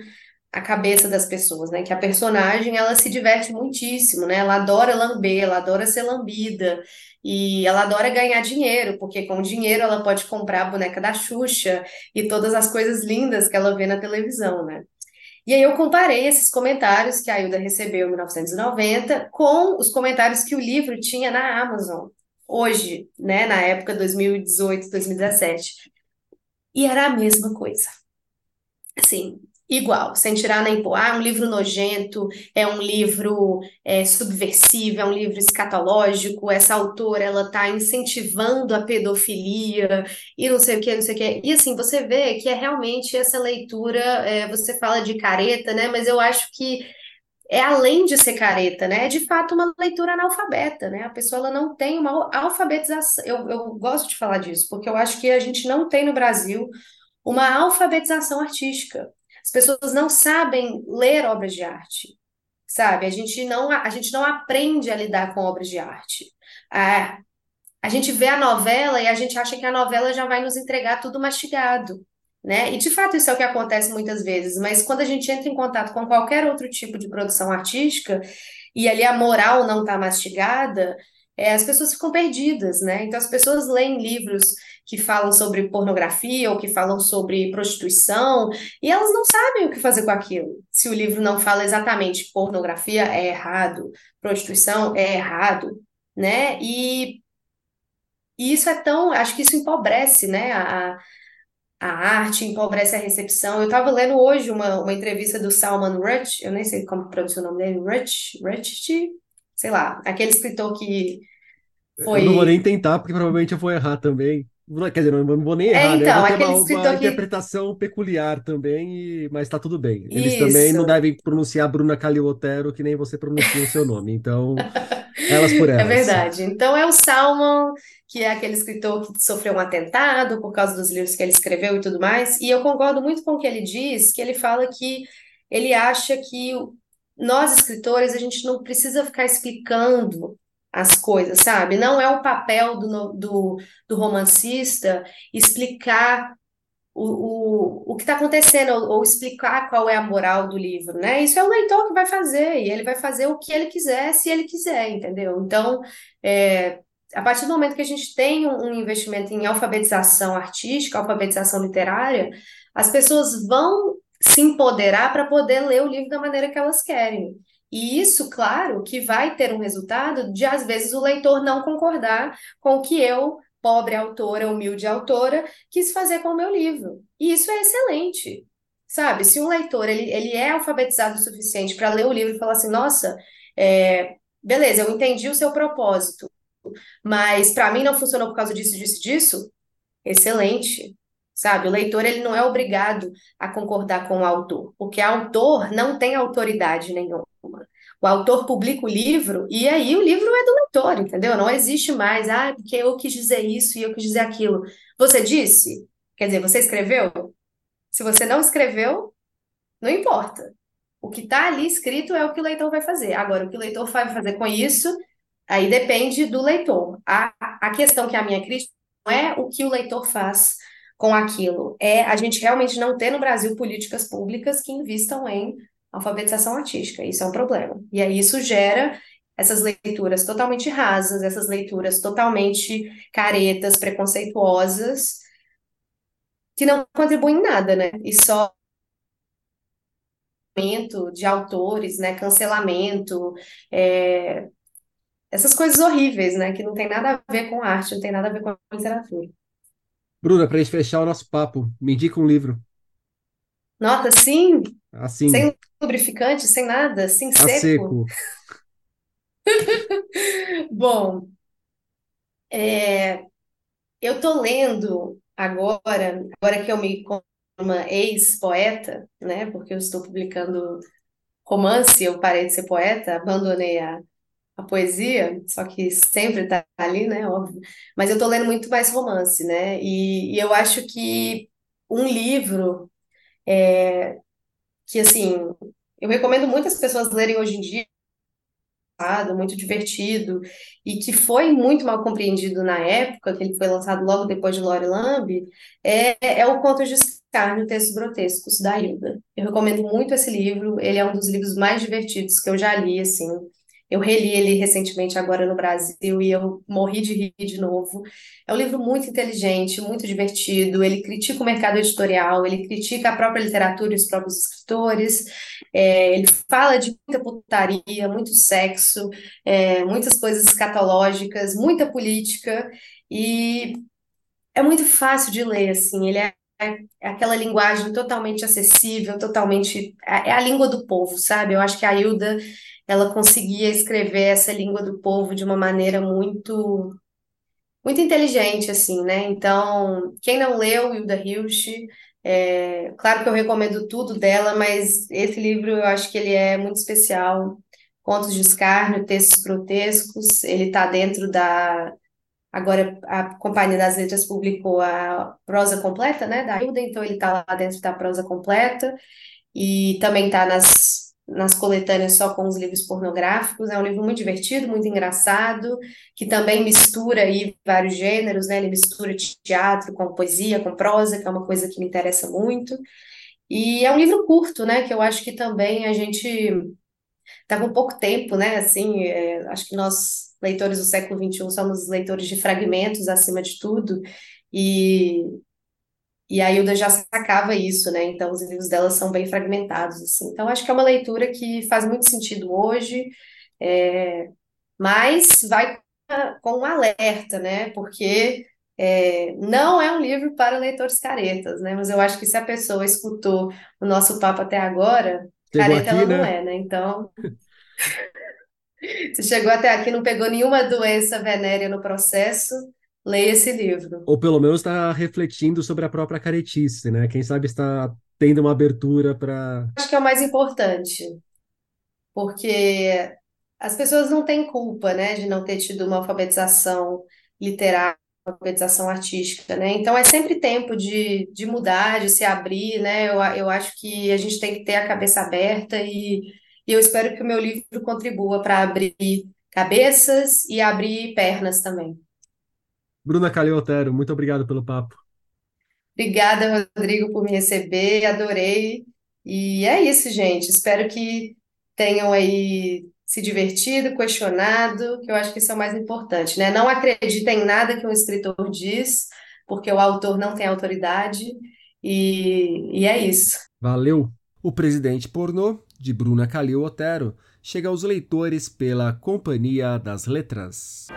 a cabeça das pessoas, né? Que a personagem ela se diverte muitíssimo, né? Ela adora lamber, ela adora ser lambida e ela adora ganhar dinheiro, porque com o dinheiro ela pode comprar a boneca da Xuxa e todas as coisas lindas que ela vê na televisão, né? E aí eu comparei esses comentários que a Hilda recebeu em 1990 com os comentários que o livro tinha na Amazon hoje, né, na época 2018, 2017. E era a mesma coisa. Assim, igual, sem tirar nem pôr. Ah, é um livro nojento, é um livro é, subversivo, é um livro escatológico, essa autora, ela está incentivando a pedofilia e não sei o que, não sei o que. E assim, você vê que é realmente essa leitura, é, você fala de careta, né, mas eu acho que é além de ser careta, né? É de fato uma leitura analfabeta, né? A pessoa ela não tem uma alfabetização. Eu, eu gosto de falar disso, porque eu acho que a gente não tem no Brasil uma alfabetização artística. As pessoas não sabem ler obras de arte, sabe? A gente não, a gente não aprende a lidar com obras de arte. A, a gente vê a novela e a gente acha que a novela já vai nos entregar tudo mastigado. Né? E de fato isso é o que acontece muitas vezes, mas quando a gente entra em contato com qualquer outro tipo de produção artística e ali a moral não está mastigada, é, as pessoas ficam perdidas, né? Então as pessoas leem livros que falam sobre pornografia ou que falam sobre prostituição e elas não sabem o que fazer com aquilo. Se o livro não fala exatamente pornografia é errado, prostituição é errado, né? E, e isso é tão, acho que isso empobrece, né? A, a arte, empobrece a recepção. Eu estava lendo hoje uma, uma entrevista do Salman Rushdie, eu nem sei como pronunciar o nome dele, Rushdie, Rushdie, sei lá, aquele escritor que foi...
Eu não vou nem tentar, porque provavelmente eu vou errar também. Quer dizer, não vou nem
é,
errar,
é, então,
né?
Ter uma,
uma
que...
interpretação peculiar também, e... mas tá tudo bem. Eles Isso. também não devem pronunciar Bruna Caliotero, que nem você pronuncia o seu nome. Então, elas por é elas.
É verdade. Então é o Salman, que é aquele escritor que sofreu um atentado por causa dos livros que ele escreveu e tudo mais. E eu concordo muito com o que ele diz, que ele fala que ele acha que nós, escritores, a gente não precisa ficar explicando as coisas, sabe? Não é o papel do, do, do romancista explicar o, o, o que está acontecendo, ou, ou, explicar qual é a moral do livro, né? Isso é o leitor que vai fazer, e ele vai fazer o que ele quiser, se ele quiser, entendeu? Então, é, a partir do momento que a gente tem um investimento em alfabetização artística, alfabetização literária, as pessoas vão se empoderar para poder ler o livro da maneira que elas querem. E isso, claro, que vai ter um resultado de, às vezes, o leitor não concordar com o que eu, pobre autora, humilde autora, quis fazer com o meu livro. E isso é excelente, sabe? Se um leitor ele, ele é alfabetizado o suficiente para ler o livro e falar assim, nossa, é, beleza, eu entendi o seu propósito, mas para mim não funcionou por causa disso, disso, disso, excelente, sabe? O leitor ele não é obrigado a concordar com o autor, porque o autor não tem autoridade nenhuma. O autor publica o livro e aí o livro é do leitor, entendeu? Não existe mais, ah, porque eu quis dizer isso e eu quis dizer aquilo. Você disse? Quer dizer, você escreveu? Se você não escreveu, não importa. O que está ali escrito é o que o leitor vai fazer. Agora, o que o leitor vai fazer com isso, aí depende do leitor. A, a questão que a minha crítica não é o que o leitor faz com aquilo, é a gente realmente não ter no Brasil políticas públicas que investam em alfabetização artística. Isso é um problema. E aí isso gera essas leituras totalmente rasas, essas leituras totalmente caretas, preconceituosas, que não contribuem em nada, né? E só de autores, né? Cancelamento, é... essas coisas horríveis, né? Que não tem nada a ver com arte, não tem nada a ver com literatura.
Bruna, para a gente fechar o nosso papo, me indica um livro.
Nota, sim.
Assim.
Sem lubrificante, sem nada, assim,
a seco.
seco. Bom, é, eu tô lendo agora, agora que eu me como uma ex-poeta, né? Porque eu estou publicando romance, eu parei de ser poeta, abandonei a, a poesia, só que sempre tá ali, né? Óbvio. Mas eu tô lendo muito mais romance, né? E, e eu acho que um livro é, que assim, eu recomendo muitas pessoas lerem hoje em dia, muito divertido, e que foi muito mal compreendido na época, que ele foi lançado logo depois de Lore Lamb, é, é o Conto de Escárnio, Textos Grotescos, da Hilda. Eu recomendo muito esse livro, ele é um dos livros mais divertidos que eu já li, assim, eu reli ele recentemente agora no Brasil e eu morri de rir de novo. É um livro muito inteligente, muito divertido. Ele critica o mercado editorial, ele critica a própria literatura e os próprios escritores. É, ele fala de muita putaria, muito sexo, é, muitas coisas escatológicas, muita política e é muito fácil de ler, assim. Ele é aquela linguagem totalmente acessível, totalmente é, é a língua do povo, sabe? Eu acho que a Hilda ela conseguia escrever essa língua do povo de uma maneira muito muito inteligente, assim, né? Então, quem não leu Hilda Hilst, é, claro que eu recomendo tudo dela, mas esse livro eu acho que ele é muito especial. Contos de escárnio, textos grotescos, ele está dentro da... Agora a Companhia das Letras publicou a prosa completa, né, da Hilda, então ele está lá dentro da prosa completa, e também está nas nas coletâneas só com os livros pornográficos. É um livro muito divertido, muito engraçado, que também mistura aí vários gêneros, né? Ele mistura teatro com poesia, com prosa, que é uma coisa que me interessa muito. E é um livro curto, né? Que eu acho que também a gente está com pouco tempo, né? Assim, é, acho que nós, leitores do século XXI, somos leitores de fragmentos acima de tudo. E e a Hilda já sacava isso, né? Então, os livros dela são bem fragmentados, assim. Então, acho que é uma leitura que faz muito sentido hoje, é... mas vai com um alerta, né? Porque é... não é um livro para leitores caretas, né? Mas eu acho que se a pessoa escutou o nosso papo até agora,
Chegou
careta
aqui,
ela não
né?
é, né? Então, se chegou até aqui, não pegou nenhuma doença venérea no processo, leia esse livro.
Ou pelo menos está refletindo sobre a própria caretice, né? Quem sabe está tendo uma abertura para.
Acho que é o mais importante, porque as pessoas não têm culpa, né, de não ter tido uma alfabetização literária, uma alfabetização artística, né? Então é sempre tempo de, de mudar, de se abrir, né? Eu, eu acho que a gente tem que ter a cabeça aberta e, e eu espero que o meu livro contribua para abrir cabeças e abrir pernas também.
Bruna Calil Otero, muito obrigado pelo papo.
Obrigada, Rodrigo, por me receber, adorei. E é isso, gente. Espero que tenham aí se divertido, questionado, que eu acho que isso é o mais importante, né? Não acreditem em nada que um escritor diz, porque o autor não tem autoridade, e, e é isso.
Valeu! O Presidente Pornô, de Bruna Calil Otero, chega aos leitores pela Companhia das Letras.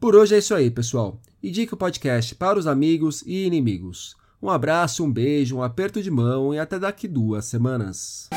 Por hoje é isso aí, pessoal. Indique o podcast para os amigos e inimigos. Um abraço, um beijo, um aperto de mão e até daqui duas semanas.